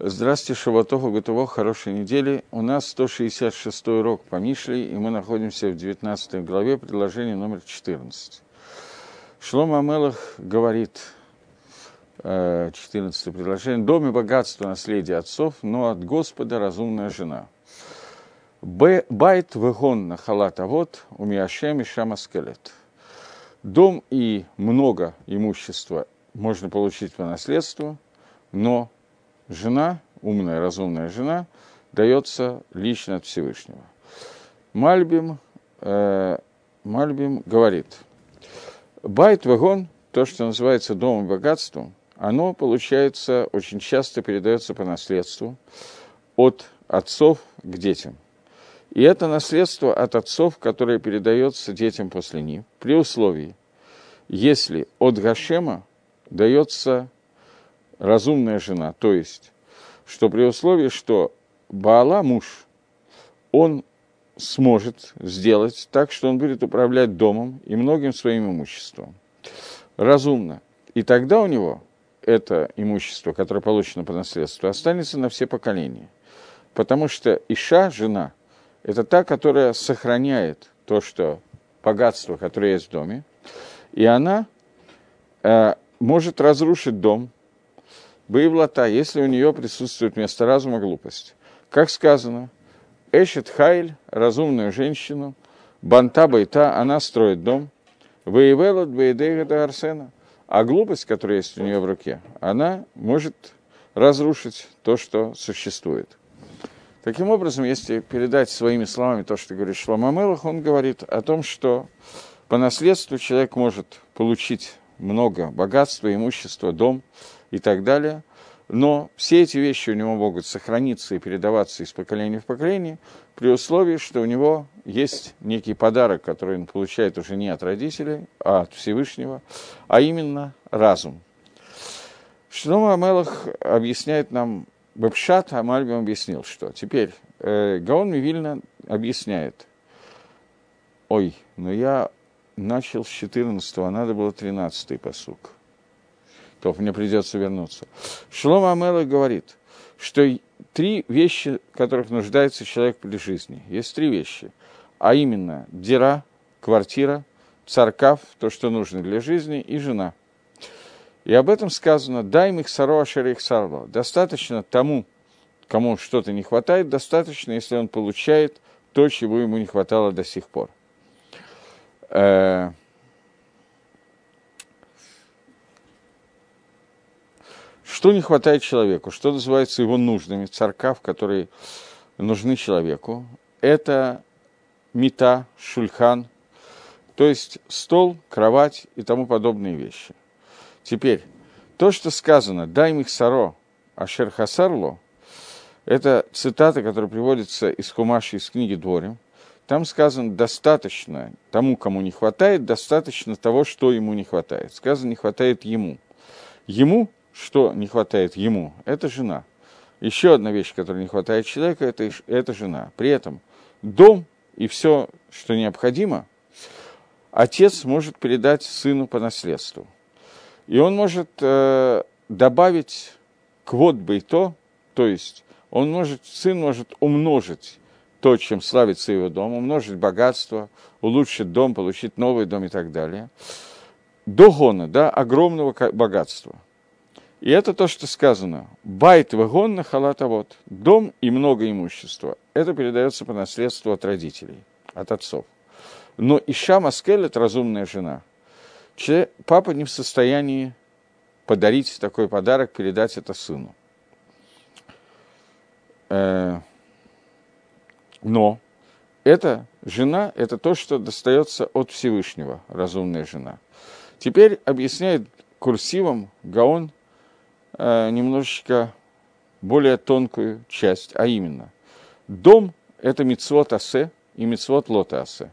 Здравствуйте, Шаватова, Готово, хорошей недели. У нас 166 урок по Мишле, и мы находимся в 19 главе, предложение номер 14. Шлом Амелах говорит, 14 э, предложение, «Дом и богатство наследие отцов, но от Господа разумная жена». Байт вегон на халат, а вот у Миашем и Шамаскелет. Дом и много имущества можно получить по наследству, но жена, умная, разумная жена, дается лично от Всевышнего. Мальбим, э, Мальбим говорит, байт вагон, то, что называется домом богатством, оно, получается, очень часто передается по наследству от отцов к детям. И это наследство от отцов, которое передается детям после них, при условии, если от Гашема дается разумная жена, то есть, что при условии, что Баала, муж, он сможет сделать так, что он будет управлять домом и многим своим имуществом. Разумно. И тогда у него это имущество, которое получено по наследству, останется на все поколения. Потому что Иша, жена, это та, которая сохраняет то, что богатство, которое есть в доме, и она э, может разрушить дом, Боевлата, если у нее присутствует вместо разума глупость. Как сказано, Эшет Хайль, разумную женщину, Банта Байта, она строит дом, Воевелот Бейдейгата Арсена, а глупость, которая есть у нее в руке, она может разрушить то, что существует. Таким образом, если передать своими словами то, что говорит Шламамелах, он говорит о том, что по наследству человек может получить много богатства, имущества, дом – и так далее. Но все эти вещи у него могут сохраниться и передаваться из поколения в поколение, при условии, что у него есть некий подарок, который он получает уже не от родителей, а от Всевышнего, а именно разум. Шлома Амелах объясняет нам, Бабшат Амальбим объяснил, что теперь э, Гаон Мивильна объясняет, ой, но я начал с 14 а надо было 13-й посук то мне придется вернуться. Шлом Амела говорит, что три вещи, которых нуждается человек при жизни. Есть три вещи. А именно, дира, квартира, царкав, то, что нужно для жизни, и жена. И об этом сказано, дай их саро их сарло. Достаточно тому, кому что-то не хватает, достаточно, если он получает то, чего ему не хватало до сих пор. Э, Что не хватает человеку, что называется его нужными, царкав, которые нужны человеку, это мета, шульхан, то есть стол, кровать и тому подобные вещи. Теперь, то, что сказано «дай их саро, ашер хасарло», это цитата, которая приводится из Хумаши, из книги Дворим. Там сказано «достаточно тому, кому не хватает, достаточно того, что ему не хватает». Сказано «не хватает ему». Ему что не хватает ему, это жена. Еще одна вещь, которая не хватает человека, это, это жена. При этом дом и все, что необходимо, отец может передать сыну по наследству. И он может э, добавить квот бейто, то есть он может, сын может умножить то, чем славится его дом, умножить богатство, улучшить дом, получить новый дом и так далее. До гона, да, огромного богатства – и это то, что сказано. Байт вагон на халатовод. Дом и много имущества. Это передается по наследству от родителей, от отцов. Но Иша это разумная жена. Че, папа не в состоянии подарить такой подарок, передать это сыну. Э, но эта жена – это то, что достается от Всевышнего, разумная жена. Теперь объясняет курсивом Гаон немножечко более тонкую часть, а именно, дом – это мицвот асе и мицвот лота асе,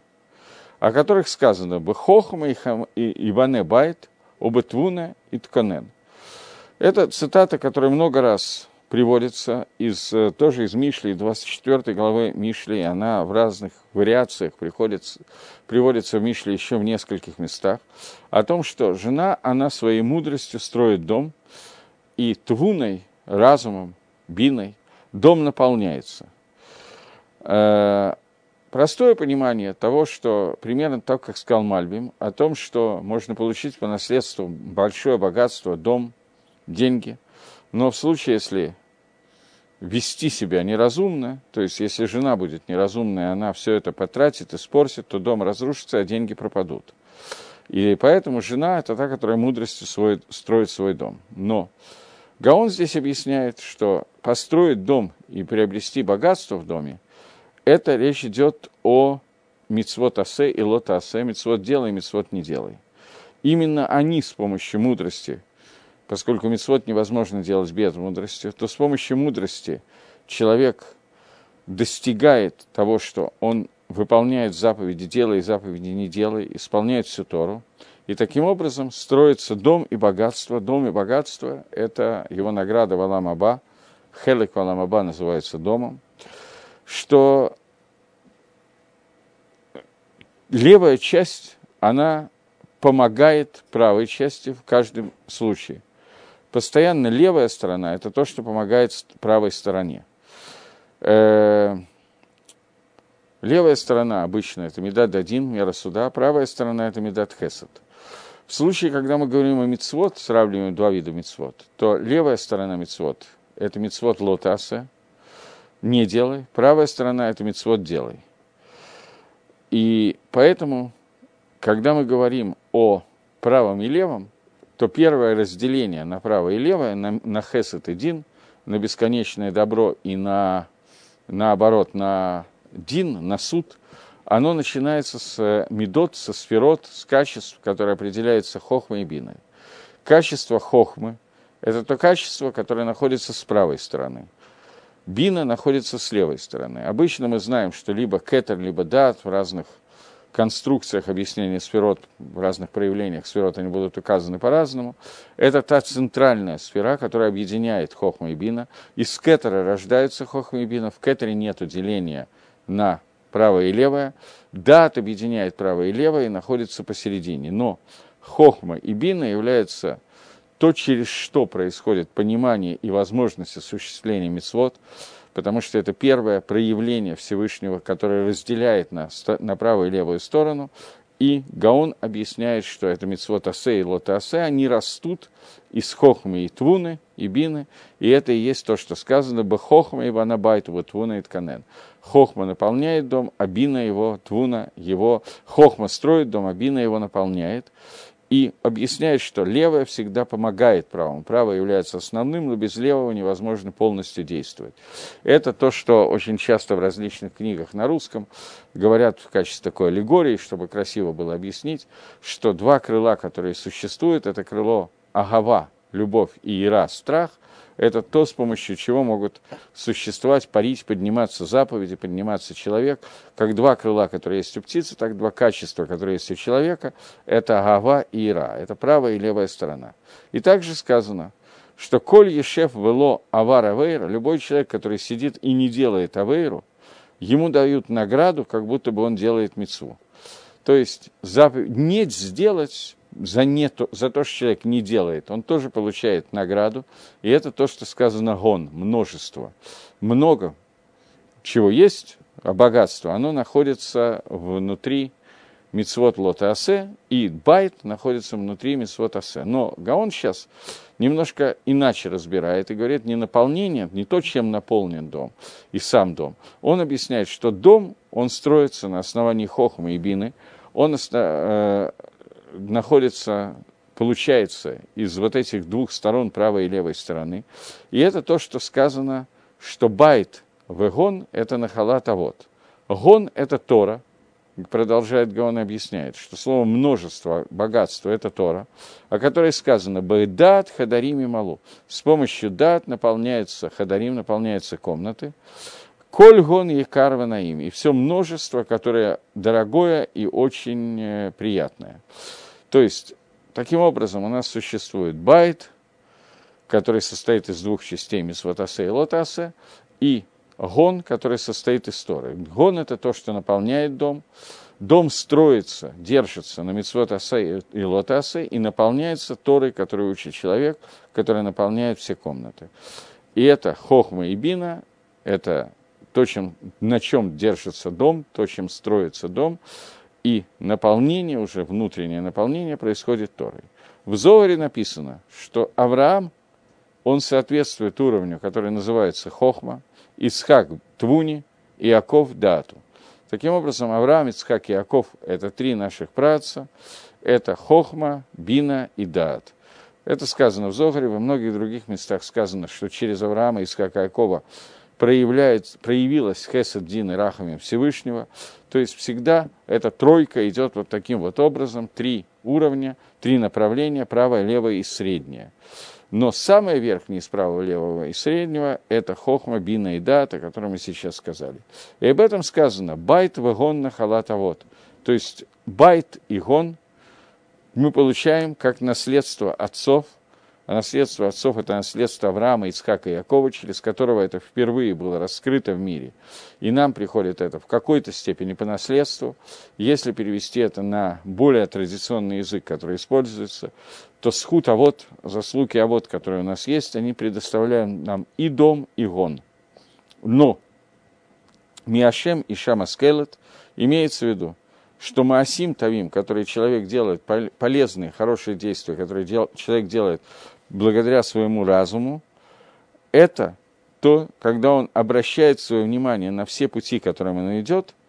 о которых сказано «Бехохма и Иване байт, обетвуна и тканен». Это цитата, которая много раз приводится из, э, тоже из Мишли, 24 главы Мишли, она в разных вариациях приходится, приводится в Мишле еще в нескольких местах, о том, что жена, она своей мудростью строит дом – и твуной, разумом, биной, дом наполняется. Э, простое понимание того, что примерно так, как сказал Мальбим, о том, что можно получить по наследству большое богатство, дом, деньги, но в случае, если вести себя неразумно, то есть если жена будет неразумная, она все это потратит, испортит, то дом разрушится, а деньги пропадут. И поэтому жена – это та, которая мудростью строит свой дом. Но Гаон здесь объясняет, что построить дом и приобрести богатство в доме – это речь идет о мицвот асе и лота асе, мицвот делай, мицвот не делай. Именно они с помощью мудрости – поскольку мицвод невозможно делать без мудрости, то с помощью мудрости человек достигает того, что он выполняет заповеди, делая заповеди, не делая, исполняет всю Тору. И таким образом строится дом и богатство. Дом и богатство – это его награда Валам Аба. Хелек Валам Аба называется домом. Что левая часть, она помогает правой части в каждом случае постоянно левая сторона – это то, что помогает правой стороне. Э, левая сторона обычно – это медат один, мера суда, правая сторона – это медат хесед. В случае, когда мы говорим о мицвод, сравниваем два вида мицвод, то левая сторона мицвод – это мицвод лотаса, не делай, правая сторона – это мицвод делай. И поэтому, когда мы говорим о правом и левом, то первое разделение на правое и левое, на, на хесед и дин, на бесконечное добро и на, наоборот, на дин, на суд, оно начинается с медот, со сферот, с качеств, которые определяются хохмой и биной. Качество хохмы – это то качество, которое находится с правой стороны. Бина находится с левой стороны. Обычно мы знаем, что либо кетер, либо дат в разных конструкциях объяснения сферот, в разных проявлениях сферот, они будут указаны по-разному. Это та центральная сфера, которая объединяет хохма и бина. Из кетера рождаются хохма и бина. В кетере нет деления на правое и левое. Дат объединяет правое и левое и находится посередине. Но хохма и бина являются то, через что происходит понимание и возможность осуществления мецвод, потому что это первое проявление Всевышнего, которое разделяет нас на правую и левую сторону. И Гаон объясняет, что это митцвот асе и лота асе, они растут из хохмы и твуны, и бины, и это и есть то, что сказано, бы хохма и ванабайт, вот твуна и тканен. Хохма наполняет дом, а бина его, твуна его, хохма строит дом, а бина его наполняет и объясняет, что левое всегда помогает правому. Правое является основным, но без левого невозможно полностью действовать. Это то, что очень часто в различных книгах на русском говорят в качестве такой аллегории, чтобы красиво было объяснить, что два крыла, которые существуют, это крыло Агава, любовь, и Ира, страх – это то, с помощью чего могут существовать, парить, подниматься заповеди, подниматься человек. Как два крыла, которые есть у птицы, так два качества, которые есть у человека. Это агава и ира. Это правая и левая сторона. И также сказано, что коль ешев вело авар авейра, любой человек, который сидит и не делает авейру, ему дают награду, как будто бы он делает мецу. То есть заповедь не сделать за, не то, за то, что человек не делает, он тоже получает награду. И это то, что сказано гон, множество. Много чего есть, а богатство, оно находится внутри мицвод лота асе, и байт находится внутри мицвод асе. Но Гаон сейчас немножко иначе разбирает и говорит, не наполнение, не то, чем наполнен дом, и сам дом. Он объясняет, что дом, он строится на основании хохмы и бины, он э, находится, получается, из вот этих двух сторон, правой и левой стороны. И это то, что сказано, что байт вегон – это нахалат авод. Гон – это Тора, продолжает Гаон объясняет, что слово множество, богатство – это Тора, о которой сказано «Бэдат хадарим и малу». С помощью дат наполняется, хадарим наполняются комнаты. Коль гон и карва им. И все множество, которое дорогое и очень э, приятное. То есть, таким образом, у нас существует байт, который состоит из двух частей Мисватасе и Лотасе, и гон, который состоит из Торы. Гон – это то, что наполняет дом. Дом строится, держится на Митсвотасе и Лотасе и наполняется Торой, которую учит человек, которая наполняет все комнаты. И это хохма и бина, это то, чем, на чем держится дом, то, чем строится дом, и наполнение, уже внутреннее наполнение происходит Торой. В Зоаре написано, что Авраам, он соответствует уровню, который называется Хохма, Исхак Твуни и Аков Дату. Таким образом, Авраам, Ицхак и Яков – это три наших праца, это Хохма, Бина и Даат. Это сказано в Зогаре, во многих других местах сказано, что через Авраама, Ицхака и Якова проявляет, проявилась Хесед Дин и Рахами Всевышнего. То есть всегда эта тройка идет вот таким вот образом, три уровня, три направления, правое, левое и среднее. Но самое верхнее из правого, левого и среднего – это хохма, бина и дат, о котором мы сейчас сказали. И об этом сказано «байт вагон на халатавод». То есть байт и гон мы получаем как наследство отцов, а наследство отцов – это наследство Авраама, Ицхака и Якова, через которого это впервые было раскрыто в мире. И нам приходит это в какой-то степени по наследству. Если перевести это на более традиционный язык, который используется, то схут, а вот заслуги, а вот, которые у нас есть, они предоставляют нам и дом, и гон. Но Миашем и Шамаскелет имеется в виду, что Маасим Тавим, который человек делает, полезные, хорошие действия, которые дел, человек делает благодаря своему разуму, это то, когда он обращает свое внимание на все пути, которыми он идет –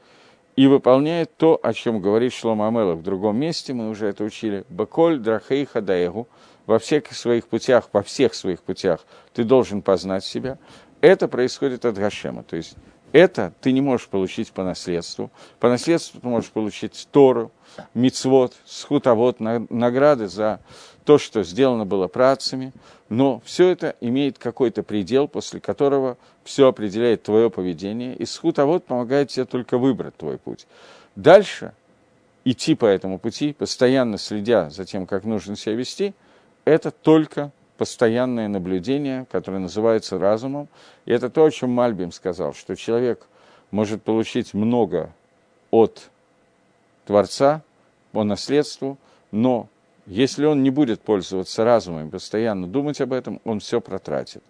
и выполняет то, о чем говорит Шлома Амелах. В другом месте, мы уже это учили, «Баколь драхей хадаегу», во всех своих путях, во всех своих путях ты должен познать себя, это происходит от Гашема, то есть это ты не можешь получить по наследству. По наследству ты можешь получить Тору, Мицвод, Схутовод, награды за то, что сделано было працами, но все это имеет какой-то предел, после которого все определяет твое поведение, и Схутовод помогает тебе только выбрать твой путь. Дальше идти по этому пути, постоянно следя за тем, как нужно себя вести, это только постоянное наблюдение, которое называется разумом. И это то, о чем Мальбим сказал, что человек может получить много от Творца по наследству, но если он не будет пользоваться разумом и постоянно думать об этом, он все протратит.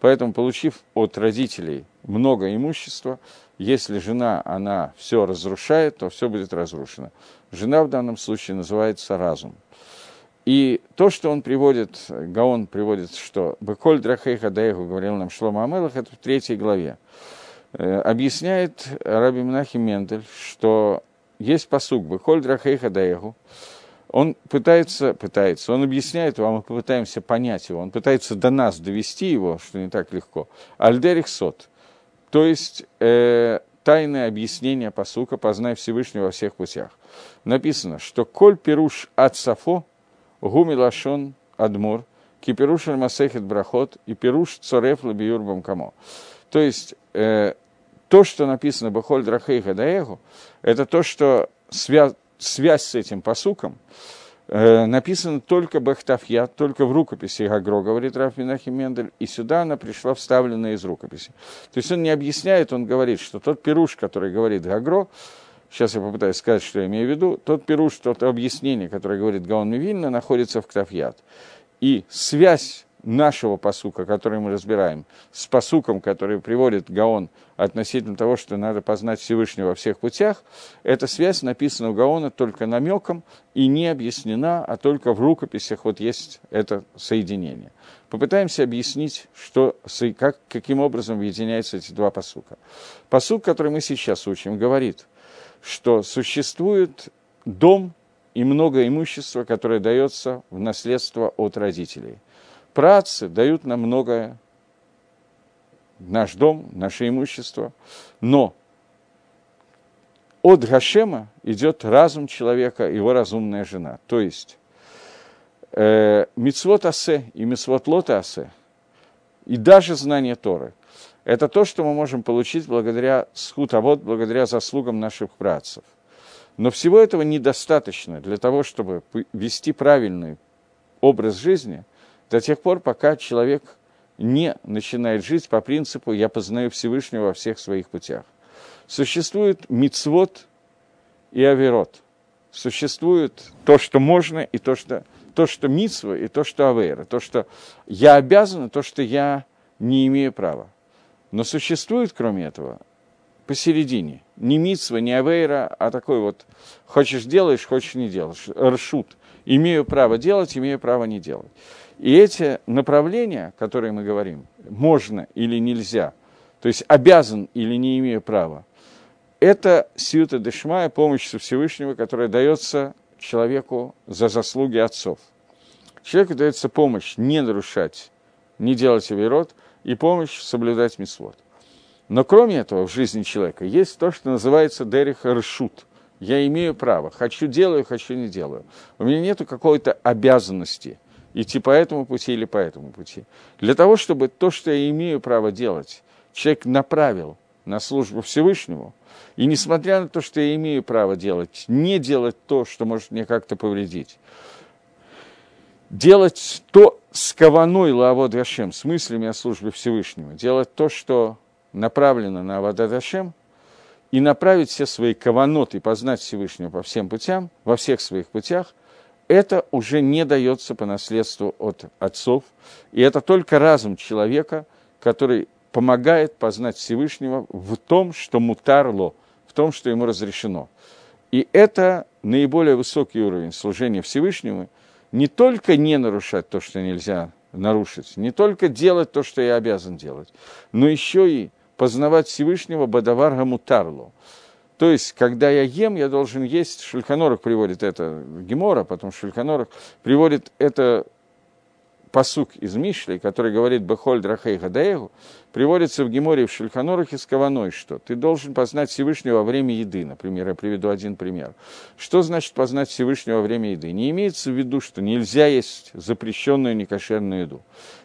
Поэтому, получив от родителей много имущества, если жена, она все разрушает, то все будет разрушено. Жена в данном случае называется разум. И то, что он приводит, Гаон приводит, что «Беколь драхейха даеху» говорил нам Шлома Амелах, это в третьей главе. Э, объясняет Раби Минахи Мендель, что есть посук «Беколь драхейха даеху», он пытается, пытается, он объясняет вам, мы попытаемся понять его, он пытается до нас довести его, что не так легко. Альдерих сот, то есть э, тайное объяснение посука «Познай Всевышнего во всех путях». Написано, что «Коль пируш от сафо, гуми лашон адмур, кипируш масехет брахот и пируш цореф лабиюр камо». То есть, э, то, что написано «Бахоль драхейха даэгу», это то, что связано связь с этим посуком, э, написано только Бахтафья, только в рукописи Гагро, говорит Раф Минахим Мендель, и сюда она пришла вставленная из рукописи. То есть он не объясняет, он говорит, что тот пируш, который говорит Гагро, сейчас я попытаюсь сказать, что я имею в виду, тот пируш, тот объяснение, которое говорит Гаон Мивильна, находится в Ктафьят. И связь нашего посука, который мы разбираем, с посуком, который приводит Гаон относительно того, что надо познать Всевышнего во всех путях, эта связь написана у Гаона только намеком и не объяснена, а только в рукописях вот есть это соединение. Попытаемся объяснить, что, как, каким образом объединяются эти два посука. Посук, который мы сейчас учим, говорит, что существует дом и много имущества, которое дается в наследство от родителей – працы дают нам многое, наш дом, наше имущество, но от Гашема идет разум человека, его разумная жена. То есть э, мицвот асе и мицвот лота асе, и даже знание Торы, это то, что мы можем получить благодаря схутовод, благодаря заслугам наших працев. Но всего этого недостаточно для того, чтобы вести правильный образ жизни – до тех пор, пока человек не начинает жить по принципу «я познаю Всевышнего во всех своих путях». Существует мицвод и аверот. Существует то, что можно, и то, что, то, что мицва, и то, что авера. То, что я обязан, и то, что я не имею права. Но существует, кроме этого, посередине. Не митсва, не авейра, а такой вот хочешь делаешь, хочешь не делаешь. Ршут. Имею право делать, имею право не делать. И эти направления, которые мы говорим, можно или нельзя, то есть обязан или не имею права, это сиута дешмая, помощь со Всевышнего, которая дается человеку за заслуги отцов. Человеку дается помощь не нарушать, не делать авирот, и помощь соблюдать мисвод. Но кроме этого в жизни человека есть то, что называется дерих ршут. Я имею право. Хочу делаю, хочу не делаю. У меня нет какой-то обязанности идти по этому пути или по этому пути. Для того, чтобы то, что я имею право делать, человек направил на службу Всевышнему, и несмотря на то, что я имею право делать, не делать то, что может мне как-то повредить, делать то с каваной лавод Гашем, с мыслями о службе Всевышнего, делать то, что направлено на Авадат Гашем, и направить все свои каваноты, познать Всевышнего по всем путям, во всех своих путях, это уже не дается по наследству от отцов, и это только разум человека, который помогает познать Всевышнего в том, что мутарло, в том, что ему разрешено. И это наиболее высокий уровень служения Всевышнему, не только не нарушать то, что нельзя нарушить, не только делать то, что я обязан делать, но еще и познавать Всевышнего Бадаварга Мутарло. То есть, когда я ем, я должен есть, Шульханорах приводит это, Гемора, потом Шульханорах приводит это посук из Мишли, который говорит «Бехоль драхей гадаегу», приводится в Геморе в Шульханорах из Каваной, что ты должен познать Всевышнего во время еды. Например, я приведу один пример. Что значит познать Всевышнего во время еды? Не имеется в виду, что нельзя есть запрещенную некошерную еду.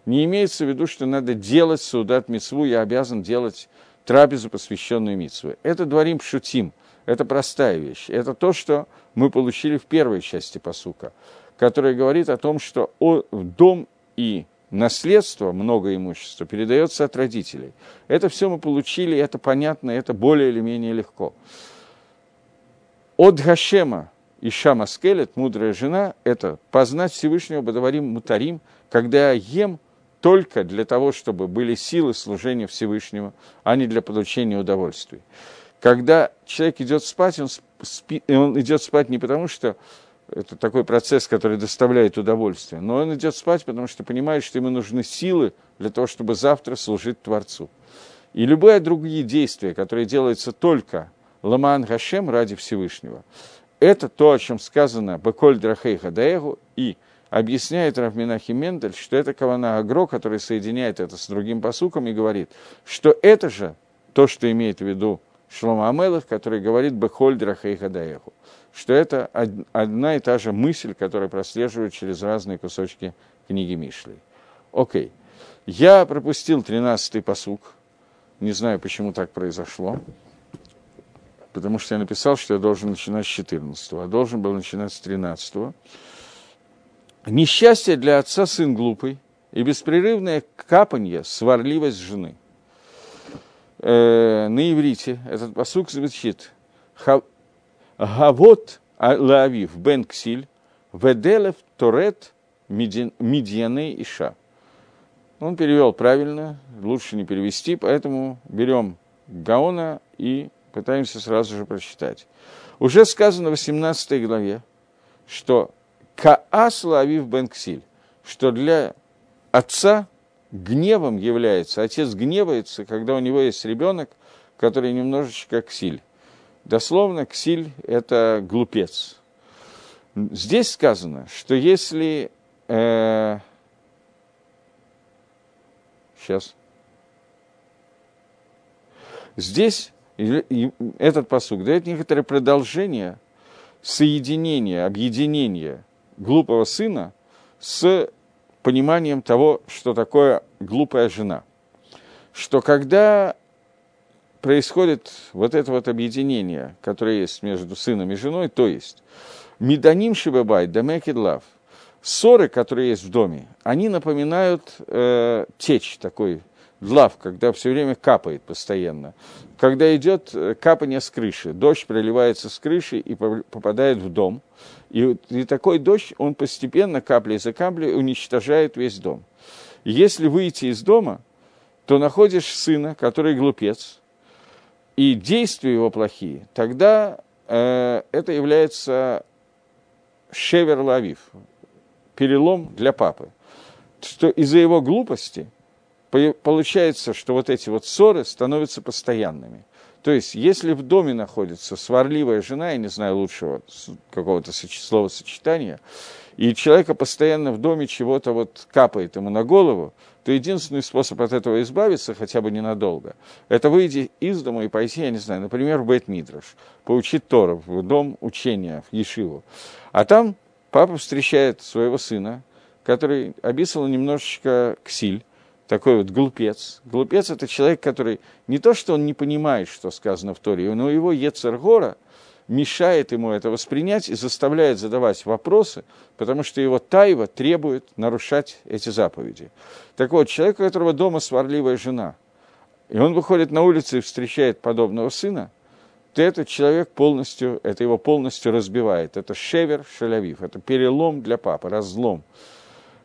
Не имеется в виду, что надо делать судат мицву, я обязан делать трапезу, посвященную мицву. Это дворим шутим, это простая вещь. Это то, что мы получили в первой части посука, которая говорит о том, что дом и наследство, много имущества, передается от родителей. Это все мы получили, это понятно, это более или менее легко. От Гашема и Шама мудрая жена, это познать Всевышнего Бадаварим Мутарим, когда я ем только для того, чтобы были силы служения Всевышнему, а не для получения удовольствий. Когда человек идет спать, он, спи, он идет спать не потому, что это такой процесс, который доставляет удовольствие. Но он идет спать, потому что понимает, что ему нужны силы для того, чтобы завтра служить Творцу. И любые другие действия, которые делаются только Ламан Гашем ради Всевышнего, это то, о чем сказано Беколь Драхей Хадаэгу, и объясняет Равминахи Мендель, что это Кавана Агро, который соединяет это с другим посуком и говорит, что это же то, что имеет в виду Шлома Амелах, который говорит Бехоль Драхей Хадаэгу что это одна и та же мысль, которая прослеживает через разные кусочки книги Мишли. Окей. Я пропустил 13-й посук. Не знаю, почему так произошло. Потому что я написал, что я должен начинать с 14 а должен был начинать с 13 -го. Несчастье для отца сын глупый и беспрерывное капанье, сварливость жены. Э, на иврите этот посук звучит Гавот Лавив Бен Ксиль, Веделев Торет Медьяны Иша. Он перевел правильно, лучше не перевести, поэтому берем Гаона и пытаемся сразу же прочитать. Уже сказано в 18 главе, что Каас Лавив Бен Ксиль, что для отца гневом является, отец гневается, когда у него есть ребенок, который немножечко ксиль. Дословно, ксиль – это глупец. Здесь сказано, что если... Э, сейчас. Здесь этот посуг дает некоторое продолжение соединения, объединения глупого сына с пониманием того, что такое глупая жена. Что когда происходит вот это вот объединение, которое есть между сыном и женой, то есть Меданим Шибабай, Дамекидлав, ссоры, которые есть в доме, они напоминают э, течь такой, длав, когда все время капает постоянно. Когда идет э, капание с крыши, дождь проливается с крыши и попадает в дом. И, и такой дождь, он постепенно, капля за каплей, уничтожает весь дом. Если выйти из дома, то находишь сына, который глупец, и действия его плохие, тогда э, это является шевер лавив, перелом для папы. Что из-за его глупости получается, что вот эти вот ссоры становятся постоянными. То есть, если в доме находится сварливая жена, я не знаю лучшего какого-то словосочетания, и человека постоянно в доме чего-то вот капает ему на голову, то единственный способ от этого избавиться, хотя бы ненадолго, это выйти из дома и пойти, я не знаю, например, в Бейт-Мидраш, поучить Торов, в дом учения, в Ешиву. А там папа встречает своего сына, который описывал немножечко ксиль, такой вот глупец. Глупец – это человек, который не то, что он не понимает, что сказано в Торе, но его Ецергора мешает ему это воспринять и заставляет задавать вопросы, потому что его тайва требует нарушать эти заповеди. Так вот, человек, у которого дома сварливая жена, и он выходит на улицу и встречает подобного сына, то этот человек полностью, это его полностью разбивает. Это шевер шалявив, это перелом для папы, разлом.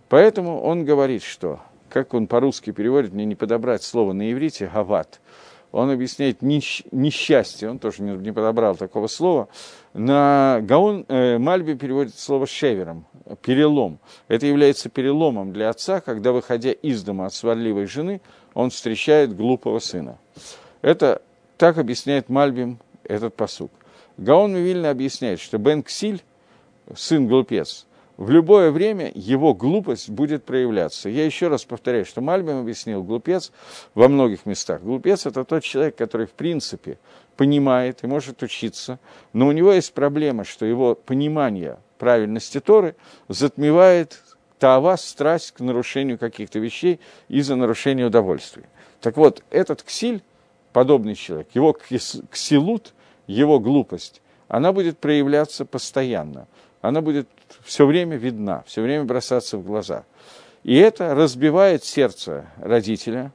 Поэтому он говорит, что как он по-русски переводит, мне не подобрать слово на иврите, гават. Он объясняет несчастье, он тоже не, не подобрал такого слова. На Гаон э, Мальби переводит слово шевером, перелом. Это является переломом для отца, когда, выходя из дома от сварливой жены, он встречает глупого сына. Это так объясняет Мальбим этот посук. Гаон Вильна объясняет, что Бен Ксиль, сын глупец, в любое время его глупость будет проявляться. Я еще раз повторяю, что Мальбим объяснил, глупец во многих местах. Глупец – это тот человек, который, в принципе, понимает и может учиться, но у него есть проблема, что его понимание правильности Торы затмевает таава, страсть к нарушению каких-то вещей из-за нарушения удовольствия. Так вот, этот ксиль, подобный человек, его ксилут, его глупость, она будет проявляться постоянно – она будет все время видна, все время бросаться в глаза. И это разбивает сердце родителя,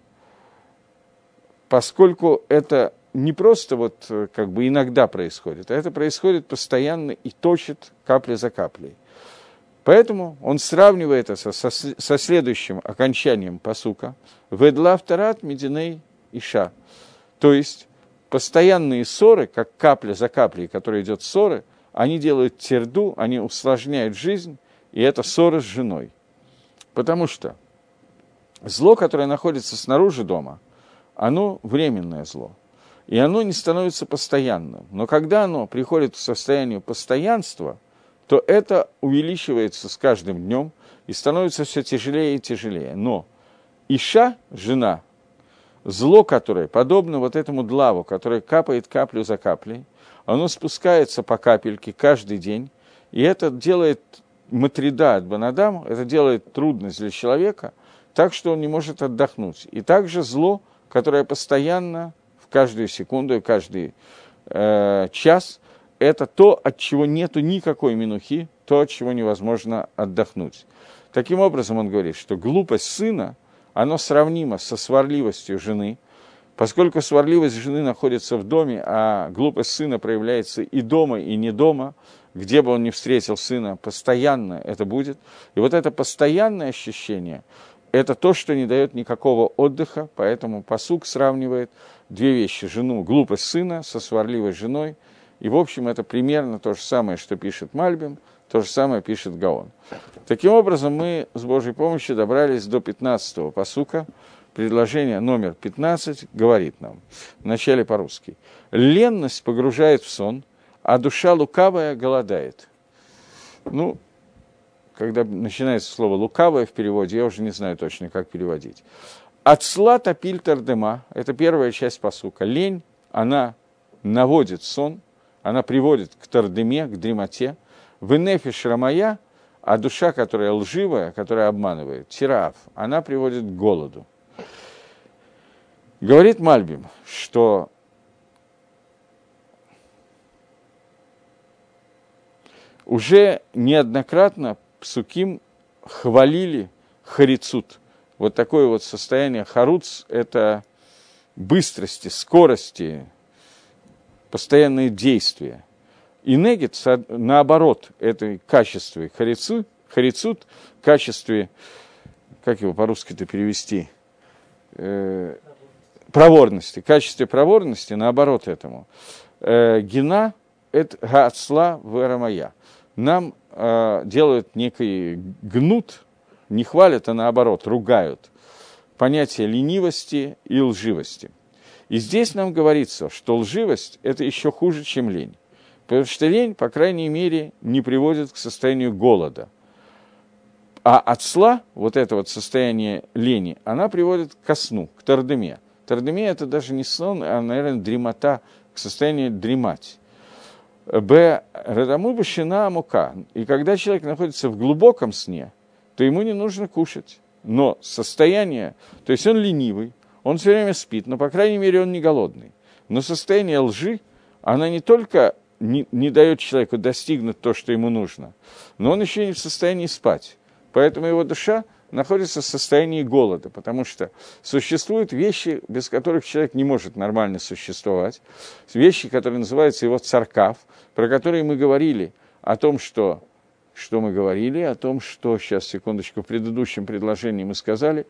поскольку это не просто вот как бы иногда происходит, а это происходит постоянно и точит капля за каплей. Поэтому он сравнивает это со, со следующим окончанием посука «Ведла вторат мединей иша». То есть постоянные ссоры, как капля за каплей, которая идет ссоры – они делают терду, они усложняют жизнь, и это ссора с женой. Потому что зло, которое находится снаружи дома, оно временное зло. И оно не становится постоянным. Но когда оно приходит к состоянию постоянства, то это увеличивается с каждым днем и становится все тяжелее и тяжелее. Но Иша, жена, зло, которое подобно вот этому длаву, которое капает каплю за каплей – оно спускается по капельке каждый день, и это делает матрида от Банадам, это делает трудность для человека, так что он не может отдохнуть. И также зло, которое постоянно, в каждую секунду и каждый э, час, это то, от чего нету никакой минухи, то, от чего невозможно отдохнуть. Таким образом, он говорит, что глупость сына, оно сравнимо со сварливостью жены – Поскольку сварливость жены находится в доме, а глупость сына проявляется и дома, и не дома, где бы он ни встретил сына, постоянно это будет. И вот это постоянное ощущение, это то, что не дает никакого отдыха, поэтому посук сравнивает две вещи. Жену, глупость сына со сварливой женой. И, в общем, это примерно то же самое, что пишет Мальбим, то же самое пишет Гаон. Таким образом, мы с Божьей помощью добрались до 15-го посука – предложение номер 15 говорит нам, вначале по-русски, «Ленность погружает в сон, а душа лукавая голодает». Ну, когда начинается слово «лукавая» в переводе, я уже не знаю точно, как переводить. «Ацла топиль тардема» – это первая часть посука. Лень, она наводит сон, она приводит к тардеме, к дремоте. В нефиш рамая, а душа, которая лживая, которая обманывает, тираав, она приводит к голоду. Говорит Мальбим, что уже неоднократно псуким хвалили харицут. Вот такое вот состояние харуц – это быстрости, скорости, постоянные действия. И негит, наоборот, этой качестве харицу, харицут, качестве, как его по-русски-то перевести – э, проворности, качестве проворности, наоборот этому. Э, гена – это гаацла верамая. Нам э, делают некий гнут, не хвалят, а наоборот, ругают понятие ленивости и лживости. И здесь нам говорится, что лживость – это еще хуже, чем лень. Потому что лень, по крайней мере, не приводит к состоянию голода. А отсла, вот это вот состояние лени, она приводит ко сну, к тардеме. Тардеме – это даже не сон, а, наверное, дремота, к состоянию дремать. Б. Радаму башина мука. И когда человек находится в глубоком сне, то ему не нужно кушать. Но состояние, то есть он ленивый, он все время спит, но, по крайней мере, он не голодный. Но состояние лжи, она не только не, не дает человеку достигнуть то, что ему нужно, но он еще не в состоянии спать. Поэтому его душа находится в состоянии голода, потому что существуют вещи, без которых человек не может нормально существовать, вещи, которые называются его царкав, про которые мы говорили о том, что что мы говорили, о том, что, сейчас, секундочку, в предыдущем предложении мы сказали,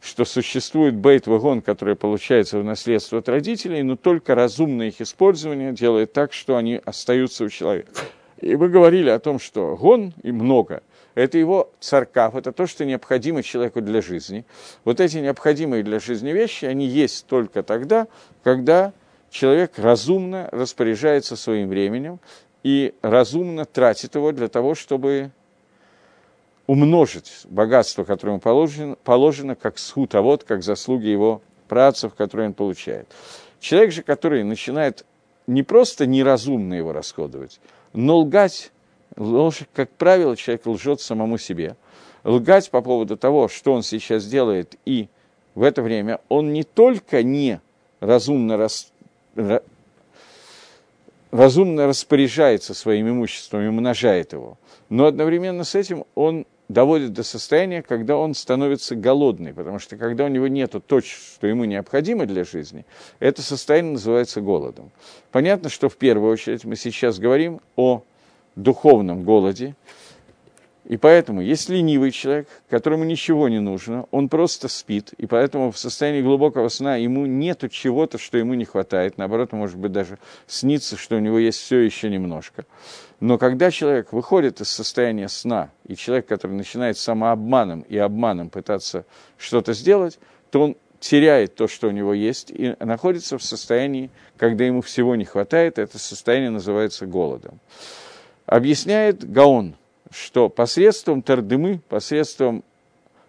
что существует бейт-вагон, который получается в наследство от родителей, но только разумное их использование делает так, что они остаются у человека. И мы говорили о том, что гон и много – это его царкав, это то, что необходимо человеку для жизни. Вот эти необходимые для жизни вещи, они есть только тогда, когда человек разумно распоряжается своим временем и разумно тратит его для того, чтобы умножить богатство, которое ему положено, положено как схуд, а как заслуги его працев, которые он получает. Человек же, который начинает не просто неразумно его расходовать, но лгать, ложь, как правило, человек лжет самому себе. Лгать по поводу того, что он сейчас делает, и в это время он не только не разумно, рас, разумно распоряжается своим имуществом и умножает его, но одновременно с этим он доводит до состояния, когда он становится голодный, потому что когда у него нет то, что ему необходимо для жизни, это состояние называется голодом. Понятно, что в первую очередь мы сейчас говорим о духовном голоде, и поэтому, если ленивый человек, которому ничего не нужно, он просто спит, и поэтому в состоянии глубокого сна ему нет чего-то, что ему не хватает, наоборот, может быть, даже снится, что у него есть все еще немножко. Но когда человек выходит из состояния сна, и человек, который начинает самообманом и обманом пытаться что-то сделать, то он теряет то, что у него есть, и находится в состоянии, когда ему всего не хватает, это состояние называется голодом. Объясняет Гаон – что посредством тардымы, посредством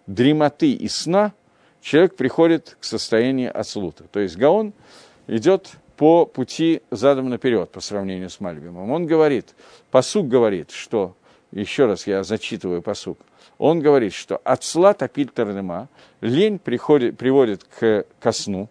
дремоты и сна человек приходит к состоянию аслута. То есть Гаон идет по пути задом наперед по сравнению с Мальбимом. Он говорит, посук говорит, что, еще раз я зачитываю посук, он говорит, что отсла топит тардыма, лень приходит, приводит к, ко сну.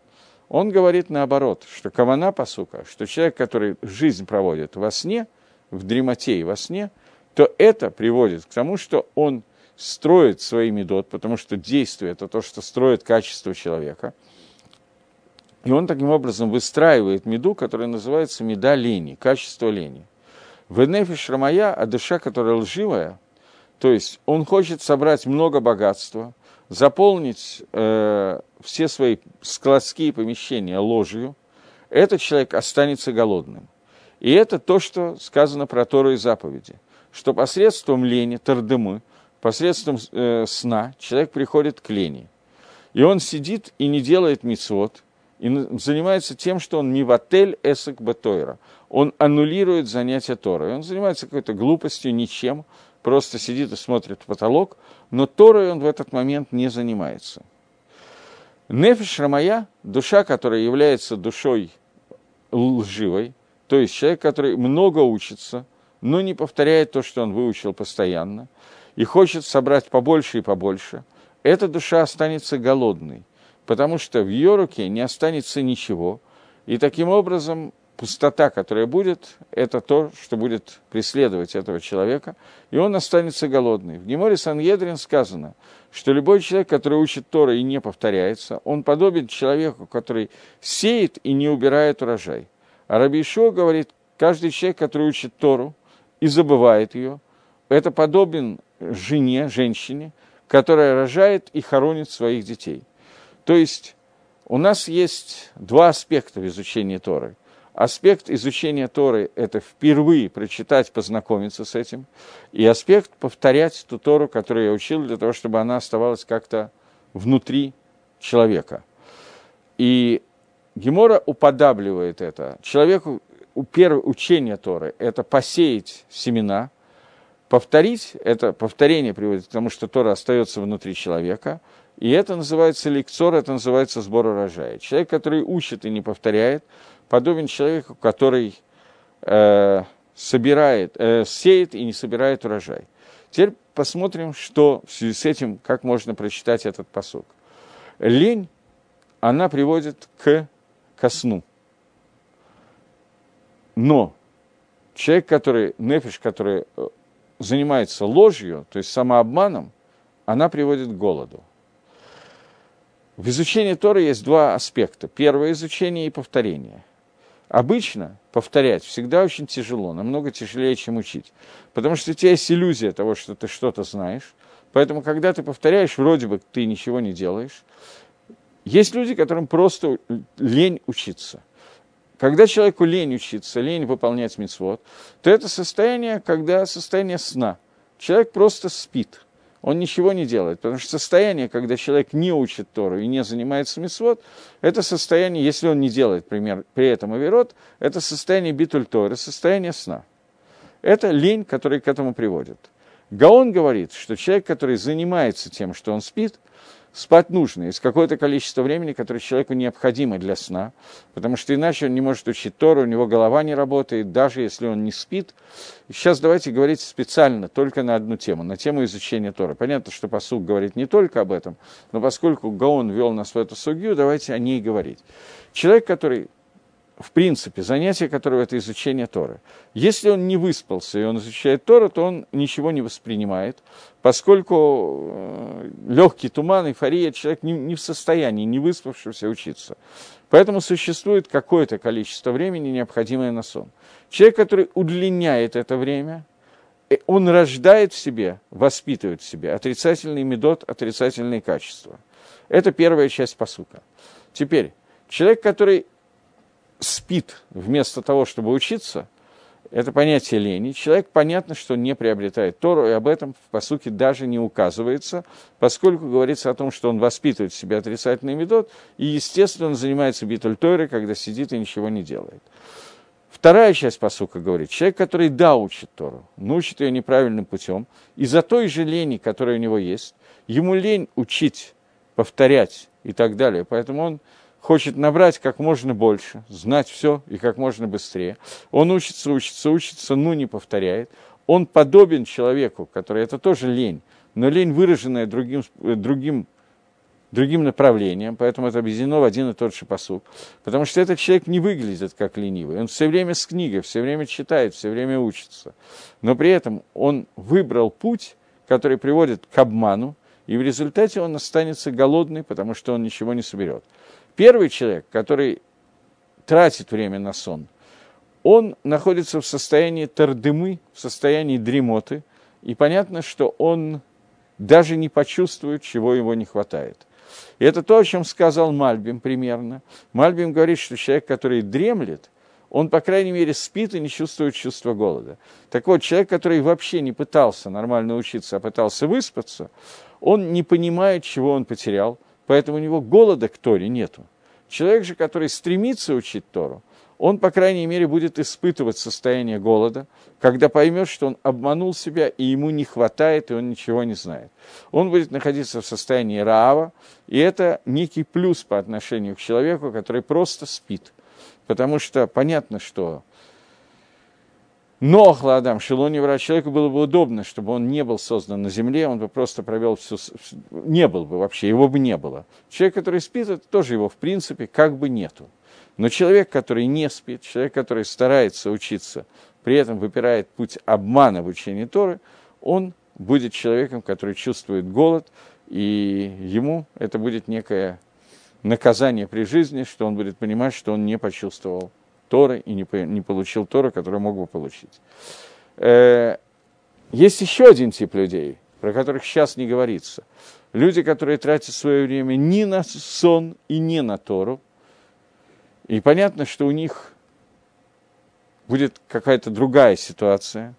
Он говорит наоборот, что кавана посука, что человек, который жизнь проводит во сне, в дремоте и во сне – то это приводит к тому, что он строит свои медот, потому что действие – это то, что строит качество человека. И он таким образом выстраивает меду, которая называется меда лени, качество лени. В Энефиш Рамая, а душа, которая лживая, то есть он хочет собрать много богатства, заполнить э, все свои складские помещения ложью, этот человек останется голодным. И это то, что сказано про Тору и заповеди – что посредством лени, тардемы, посредством э, сна человек приходит к лени. И он сидит и не делает мицвод, и занимается тем, что он не в отель эсек батойра. Он аннулирует занятия Торой. Он занимается какой-то глупостью, ничем, просто сидит и смотрит в потолок, но Торой он в этот момент не занимается. Нефиш Рамая, душа, которая является душой лживой, то есть человек, который много учится, но не повторяет то, что он выучил постоянно, и хочет собрать побольше и побольше, эта душа останется голодной, потому что в ее руке не останется ничего, и таким образом пустота, которая будет, это то, что будет преследовать этого человека, и он останется голодный. В Геморе Саньедрин сказано, что любой человек, который учит Тора и не повторяется, он подобен человеку, который сеет и не убирает урожай. А Раби Ишуа говорит, каждый человек, который учит Тору, и забывает ее, это подобен жене, женщине, которая рожает и хоронит своих детей. То есть у нас есть два аспекта в изучении Торы. Аспект изучения Торы – это впервые прочитать, познакомиться с этим, и аспект повторять ту Тору, которую я учил, для того, чтобы она оставалась как-то внутри человека. И Гемора уподабливает это. Человеку первое учение Торы – это посеять семена, повторить, это повторение приводит к тому, что Тора остается внутри человека, и это называется лекцор, это называется сбор урожая. Человек, который учит и не повторяет, подобен человеку, который э, собирает, э, сеет и не собирает урожай. Теперь посмотрим, что в связи с этим, как можно прочитать этот посок. Лень, она приводит к, ко сну. Но человек, который, нефиш, который э, занимается ложью, то есть самообманом, она приводит к голоду. В изучении Торы есть два аспекта. Первое – изучение и повторение – Обычно повторять всегда очень тяжело, намного тяжелее, чем учить. Потому что у тебя есть иллюзия того, что ты что-то знаешь. Поэтому, когда ты повторяешь, вроде бы ты ничего не делаешь. Есть люди, которым просто лень учиться. Когда человеку лень учиться, лень выполнять мецвод, то это состояние, когда состояние сна. Человек просто спит – он ничего не делает. Потому что состояние, когда человек не учит Тору и не занимается мисвод, это состояние, если он не делает пример, при этом авирот, это состояние битуль Торы, состояние сна. Это лень, которая к этому приводит. Гаон говорит, что человек, который занимается тем, что он спит – спать нужно, есть какое-то количество времени, которое человеку необходимо для сна, потому что иначе он не может учить Тору, у него голова не работает, даже если он не спит. Сейчас давайте говорить специально только на одну тему, на тему изучения Торы. Понятно, что посуг говорит не только об этом, но поскольку Гаон вел нас в эту судью, давайте о ней говорить. Человек, который в принципе, занятие которого это изучение Торы. Если он не выспался и он изучает Тору, то он ничего не воспринимает, поскольку э, легкий туман, эйфория, человек не, не в состоянии, не выспавшийся учиться. Поэтому существует какое-то количество времени, необходимое на сон. Человек, который удлиняет это время, э, он рождает в себе, воспитывает в себе отрицательный медот, отрицательные качества. Это первая часть посука. Теперь, человек, который спит вместо того, чтобы учиться, это понятие лени. Человек, понятно, что не приобретает Тору, и об этом в посуке даже не указывается, поскольку говорится о том, что он воспитывает в себе отрицательный метод, и, естественно, он занимается битуль Торы, когда сидит и ничего не делает. Вторая часть посука говорит, человек, который да, учит Тору, но учит ее неправильным путем, из-за той же лени, которая у него есть, ему лень учить, повторять и так далее, поэтому он хочет набрать как можно больше, знать все и как можно быстрее. Он учится, учится, учится, но не повторяет. Он подобен человеку, который это тоже лень, но лень, выраженная другим, другим, другим направлением, поэтому это объединено в один и тот же посуд. Потому что этот человек не выглядит как ленивый. Он все время с книгой, все время читает, все время учится. Но при этом он выбрал путь, который приводит к обману, и в результате он останется голодный, потому что он ничего не соберет. Первый человек, который тратит время на сон, он находится в состоянии тардымы, в состоянии дремоты, и понятно, что он даже не почувствует, чего его не хватает. И это то, о чем сказал Мальбим примерно. Мальбим говорит, что человек, который дремлет, он, по крайней мере, спит и не чувствует чувства голода. Так вот, человек, который вообще не пытался нормально учиться, а пытался выспаться, он не понимает, чего он потерял – Поэтому у него голода к Торе нету. Человек же, который стремится учить Тору, он, по крайней мере, будет испытывать состояние голода, когда поймет, что он обманул себя, и ему не хватает, и он ничего не знает. Он будет находиться в состоянии раава, и это некий плюс по отношению к человеку, который просто спит. Потому что понятно, что но Хладам Шилони врать человеку было бы удобно, чтобы он не был создан на земле, он бы просто провел всю... Не был бы вообще, его бы не было. Человек, который спит, это тоже его, в принципе, как бы нету. Но человек, который не спит, человек, который старается учиться, при этом выпирает путь обмана в учении Торы, он будет человеком, который чувствует голод, и ему это будет некое наказание при жизни, что он будет понимать, что он не почувствовал Торы и не, не получил Торы, который мог бы получить. Э, есть еще один тип людей, про которых сейчас не говорится. люди, которые тратят свое время не на сон и не на Тору. И понятно, что у них будет какая-то другая ситуация.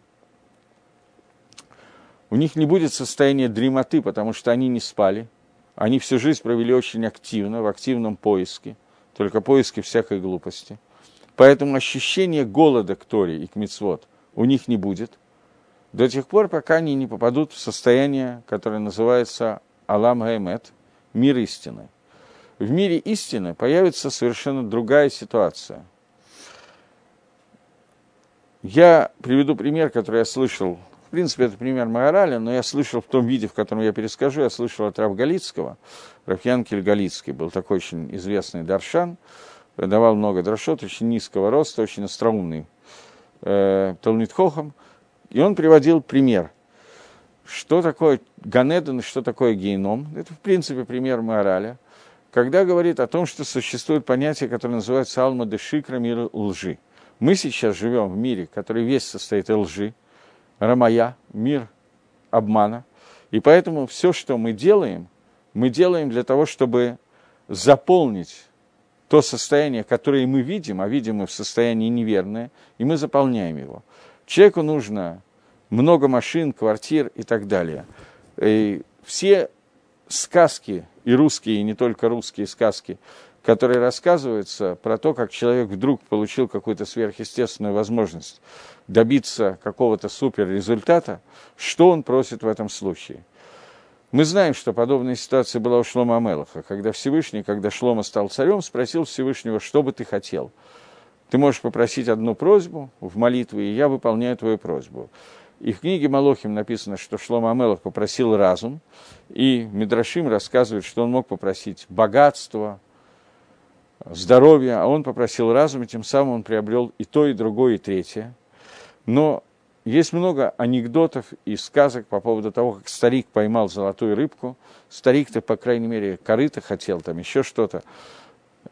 У них не будет состояния дремоты, потому что они не спали. Они всю жизнь провели очень активно, в активном поиске, только поиске всякой глупости. Поэтому ощущение голода к Торе и к Мицвод у них не будет до тех пор, пока они не попадут в состояние, которое называется Алам Гаймет, мир истины. В мире истины появится совершенно другая ситуация. Я приведу пример, который я слышал. В принципе, это пример Маораля, но я слышал в том виде, в котором я перескажу, я слышал от Рав Галицкого. Рафьянкель Галицкий был такой очень известный даршан, давал много дрошот, очень низкого роста, очень остроумный э, Талмит Хохам. И он приводил пример – что такое Ганедон и что такое геном. Это, в принципе, пример мораля. Когда говорит о том, что существует понятие, которое называется алма де шикра, мир лжи. Мы сейчас живем в мире, который весь состоит из лжи, рамая, мир обмана. И поэтому все, что мы делаем, мы делаем для того, чтобы заполнить то состояние, которое мы видим, а видим мы в состоянии неверное, и мы заполняем его. Человеку нужно много машин, квартир и так далее. И все сказки, и русские, и не только русские сказки, которые рассказываются про то, как человек вдруг получил какую-то сверхъестественную возможность добиться какого-то суперрезультата, что он просит в этом случае. Мы знаем, что подобная ситуация была у Шлома Амелаха, когда Всевышний, когда Шлома стал царем, спросил Всевышнего, что бы ты хотел. Ты можешь попросить одну просьбу в молитве, и я выполняю твою просьбу. И в книге Малохим написано, что Шлома Амелах попросил разум, и Мидрашим рассказывает, что он мог попросить богатство, здоровье, а он попросил разум, и тем самым он приобрел и то, и другое, и третье. Но есть много анекдотов и сказок по поводу того, как старик поймал золотую рыбку. Старик-то, по крайней мере, корыто хотел, там еще что-то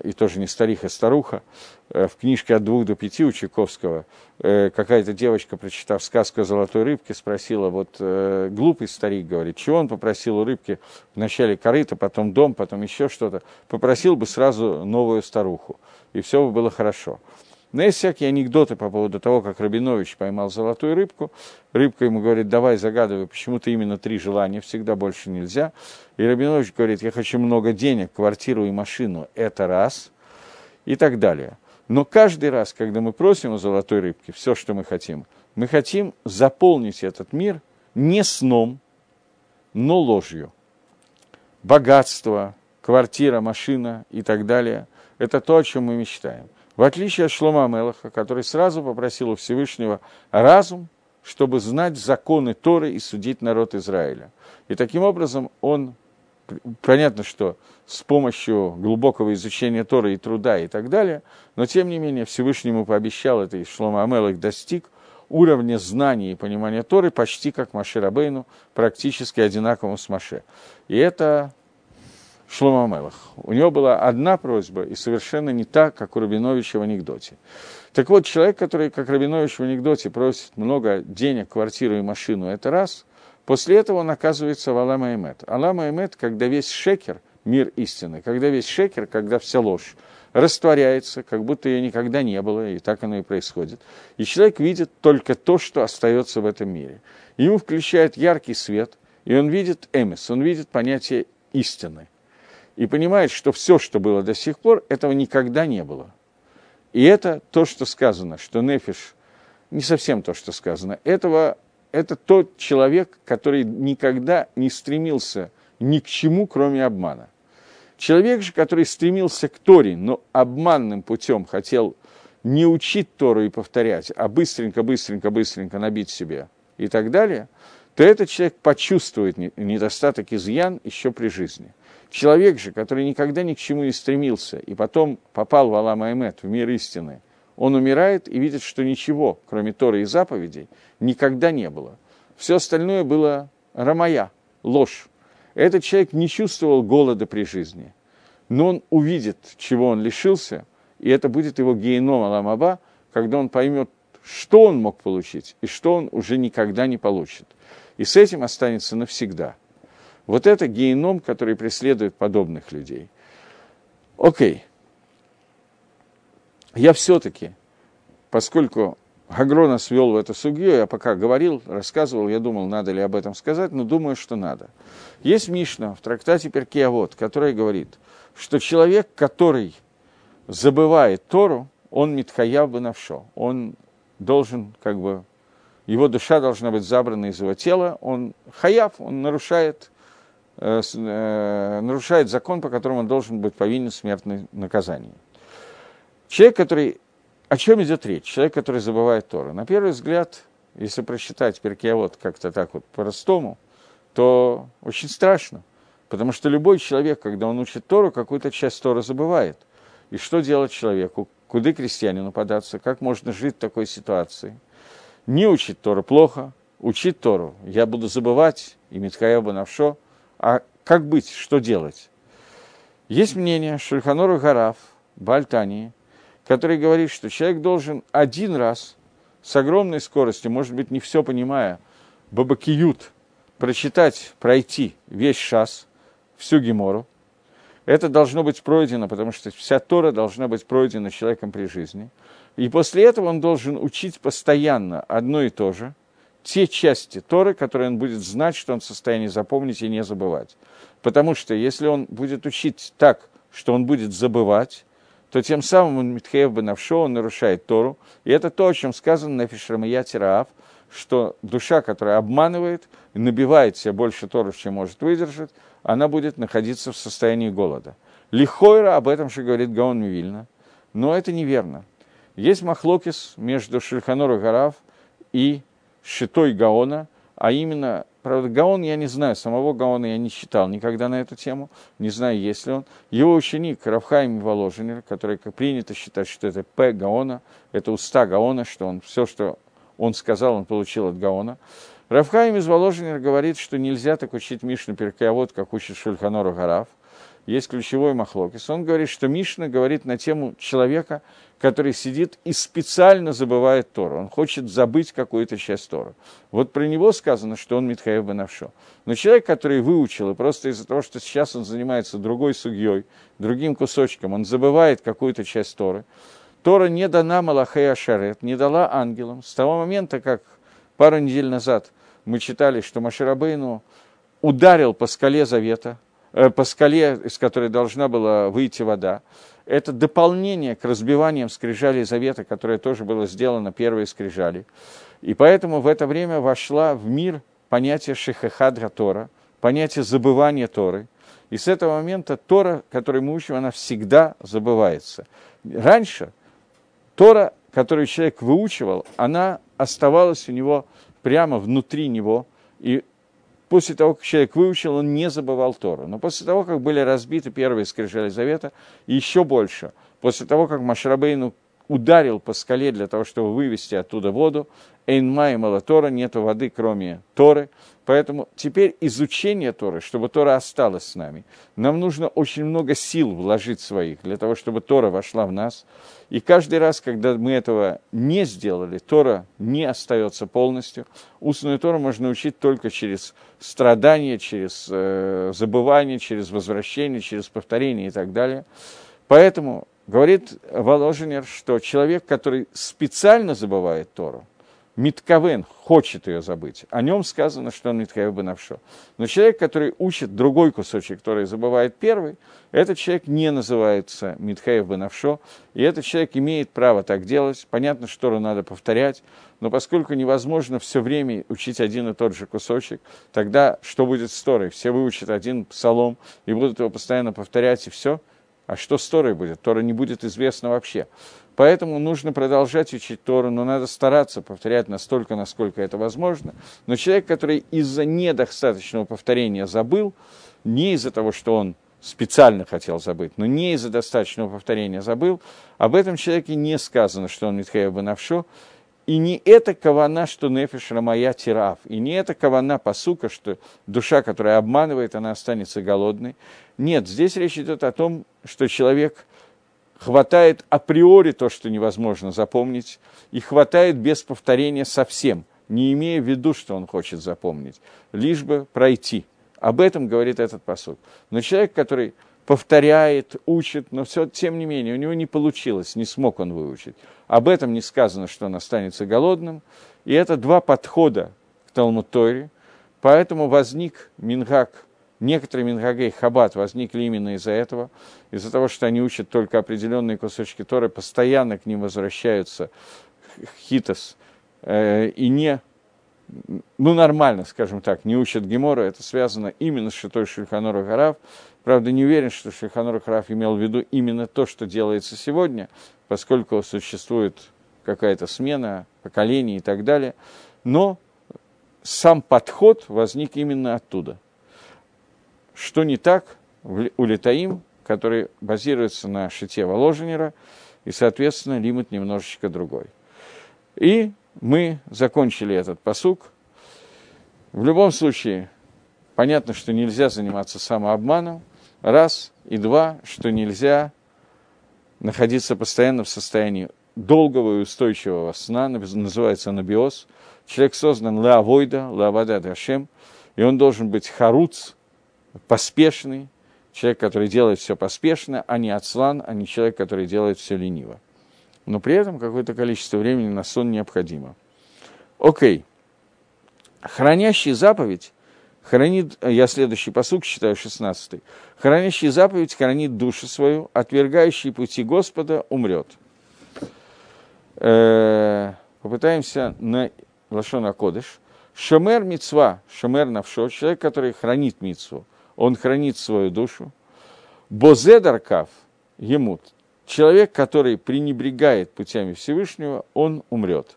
и тоже не старик, а старуха, э, в книжке «От двух до пяти» у Чайковского э, какая-то девочка, прочитав сказку о золотой рыбке, спросила, вот э, глупый старик говорит, чего он попросил у рыбки вначале корыто, потом дом, потом еще что-то, попросил бы сразу новую старуху, и все бы было хорошо. Но есть всякие анекдоты по поводу того, как Рабинович поймал золотую рыбку. Рыбка ему говорит, давай загадывай, почему ты именно три желания, всегда больше нельзя. И Рабинович говорит, я хочу много денег, квартиру и машину, это раз. И так далее. Но каждый раз, когда мы просим у золотой рыбки все, что мы хотим, мы хотим заполнить этот мир не сном, но ложью. Богатство, квартира, машина и так далее – это то, о чем мы мечтаем – в отличие от Шлома Мелаха, который сразу попросил у Всевышнего разум, чтобы знать законы Торы и судить народ Израиля. И таким образом он, понятно, что с помощью глубокого изучения Торы и труда и так далее, но тем не менее Всевышнему пообещал это, и Шлома Амелах достиг уровня знаний и понимания Торы почти как Маше Рабейну, практически одинаковым с Маше. И это Шлома Мелах. У него была одна просьба, и совершенно не та, как у Рабиновича в анекдоте. Так вот, человек, который, как Рабинович в анекдоте, просит много денег, квартиру и машину, это раз. После этого он оказывается в Алама Эмет. Алама Эмет, когда весь шекер, мир истины, когда весь шекер, когда вся ложь, растворяется, как будто ее никогда не было, и так оно и происходит. И человек видит только то, что остается в этом мире. Ему включает яркий свет, и он видит эмис, он видит понятие истины и понимает, что все, что было до сих пор, этого никогда не было. И это то, что сказано, что Нефиш, не совсем то, что сказано, этого, это тот человек, который никогда не стремился ни к чему, кроме обмана. Человек же, который стремился к Торе, но обманным путем хотел не учить Тору и повторять, а быстренько, быстренько, быстренько набить себе и так далее, то этот человек почувствует недостаток изъян еще при жизни. Человек же, который никогда ни к чему не стремился, и потом попал в Алам Аймет, в мир истины, он умирает и видит, что ничего, кроме Торы и заповедей, никогда не было. Все остальное было рамая, ложь. Этот человек не чувствовал голода при жизни, но он увидит, чего он лишился, и это будет его геном Аламаба, когда он поймет, что он мог получить и что он уже никогда не получит. И с этим останется навсегда – Вот это геном, который преследует подобных людей. Окей. Я все-таки, поскольку Гагрона свел в эту сугью, я пока говорил, рассказывал, я думал, надо ли об этом сказать, но думаю, что надо. Есть Мишна в трактате Перкиавод, которая говорит, что человек, который забывает Тору, он митхаяв навшо, он должен как бы, его душа должна быть забрана из его тела, он хаяв, он нарушает, нарушает закон, по которому он должен быть повинен смертное наказание. Человек, который о чем идет речь? Человек, который забывает Тору. На первый взгляд, если прочитать Перкиавод как-то так вот по-простому, то очень страшно. Потому что любой человек, когда он учит Тору, какую-то часть Торы забывает. И что делать человеку? Куда крестьянину податься? Как можно жить в такой ситуации? Не учить Тору плохо, учить Тору. Я буду забывать, и Митхаяба Навшо. А как быть? Что делать? Есть мнение Шульханору Гараф, Бальтании, который говорит, что человек должен один раз с огромной скоростью, может быть, не все понимая, бабакиют, прочитать, пройти весь шас, всю гемору. Это должно быть пройдено, потому что вся Тора должна быть пройдена человеком при жизни. И после этого он должен учить постоянно одно и то же, те части Торы, которые он будет знать, что он в состоянии запомнить и не забывать. Потому что если он будет учить так, что он будет забывать, то тем самым он Митхеев Бенавшо, он нарушает Тору. И это то, о чем сказано на Фишрамия Тираав, что душа, которая обманывает и набивает себе больше Тору, чем может выдержать, она будет находиться в состоянии голода. Лихойра об этом же говорит Гаон Мивильна, но это неверно. Есть махлокис между Шельханор Гарав и Шитой Гаона, а именно Правда, Гаон я не знаю, самого Гаона я не читал никогда на эту тему, не знаю, есть ли он. Его ученик Равхайм Воложенер, который как принято считать, что это П Гаона, это уста Гаона, что он все, что он сказал, он получил от Гаона. Равхайм из Воложенер говорит, что нельзя так учить Мишну Перкеавод, как учит Шульханору Гарав. Есть ключевой махлокис. Он говорит, что Мишна говорит на тему человека, который сидит и специально забывает Тору. Он хочет забыть какую-то часть Торы. Вот про него сказано, что он Митхаев Бенавшо. Но человек, который выучил, и просто из-за того, что сейчас он занимается другой судьей, другим кусочком, он забывает какую-то часть Торы, Тора не дана Малахея Шарет, не дала ангелам. С того момента, как пару недель назад мы читали, что Маширабейну ударил по скале завета, по скале, из которой должна была выйти вода, это дополнение к разбиваниям скрижалей завета, которое тоже было сделано первой скрижали. И поэтому в это время вошла в мир понятие шехахадра Тора, понятие забывания Торы. И с этого момента Тора, которую мы учим, она всегда забывается. Раньше Тора, которую человек выучивал, она оставалась у него прямо внутри него, и после того, как человек выучил, он не забывал Тору. Но после того, как были разбиты первые скрижали завета, еще больше, после того, как Машрабейну ударил по скале для того, чтобы вывести оттуда воду, Эйнма и Малатора, нету воды, кроме Торы, Поэтому теперь изучение Торы, чтобы Тора осталась с нами, нам нужно очень много сил вложить своих для того, чтобы Тора вошла в нас. И каждый раз, когда мы этого не сделали, Тора не остается полностью. Устную Тору можно учить только через страдания, через э, забывание, через возвращение, через повторение и так далее. Поэтому говорит Воложенер, что человек, который специально забывает Тору, Митковен хочет ее забыть. О нем сказано, что он Митхаев Бенавшо. Но человек, который учит другой кусочек, который забывает первый, этот человек не называется Митхаев Бенавшо, и этот человек имеет право так делать. Понятно, что надо повторять, но поскольку невозможно все время учить один и тот же кусочек, тогда что будет с Торой? Все выучат один псалом и будут его постоянно повторять, и все. А что с Торой будет? Тора не будет известна вообще. Поэтому нужно продолжать учить Тору, но надо стараться повторять настолько, насколько это возможно. Но человек, который из-за недостаточного повторения забыл, не из-за того, что он специально хотел забыть, но не из-за достаточного повторения забыл, об этом человеке не сказано, что он Митхея Банавшо, и не это кавана, что нефиш рамая тирав, и не это кавана посука, что душа, которая обманывает, она останется голодной. Нет, здесь речь идет о том, что человек хватает априори то, что невозможно запомнить, и хватает без повторения совсем, не имея в виду, что он хочет запомнить, лишь бы пройти. Об этом говорит этот посуд. Но человек, который повторяет, учит, но все, тем не менее, у него не получилось, не смог он выучить. Об этом не сказано, что он останется голодным. И это два подхода к Талмуд-Торе. Поэтому возник Мингак, некоторые Мингагей Хаббат возникли именно из-за этого, из-за того, что они учат только определенные кусочки Торы, постоянно к ним возвращаются хитос, э, и не ну, нормально, скажем так, не учат Гемора, это связано именно с Шитой Шульханора Гарав. Правда, не уверен, что Шульханор Гарав имел в виду именно то, что делается сегодня, поскольку существует какая-то смена поколений и так далее. Но сам подход возник именно оттуда. Что не так у Литаим, который базируется на шите Воложенера, и, соответственно, лимит немножечко другой. И мы закончили этот посук. В любом случае, понятно, что нельзя заниматься самообманом. Раз. И два, что нельзя находиться постоянно в состоянии долгого и устойчивого сна, называется анабиоз. Человек создан леавойда, леавада дашем, и он должен быть харуц, поспешный, человек, который делает все поспешно, а не отслан, а не человек, который делает все лениво но при этом какое-то количество времени на сон необходимо. Окей. Хранящий заповедь хранит, я следующий посук считаю, 16 хранящий заповедь хранит душу свою, отвергающий пути Господа умрет. Э, попытаемся на Лашона Кодыш. Шомер мицва, шомер навшо, человек, который хранит мицву, он хранит свою душу. Бозедаркав, емут, человек, который пренебрегает путями Всевышнего, он умрет.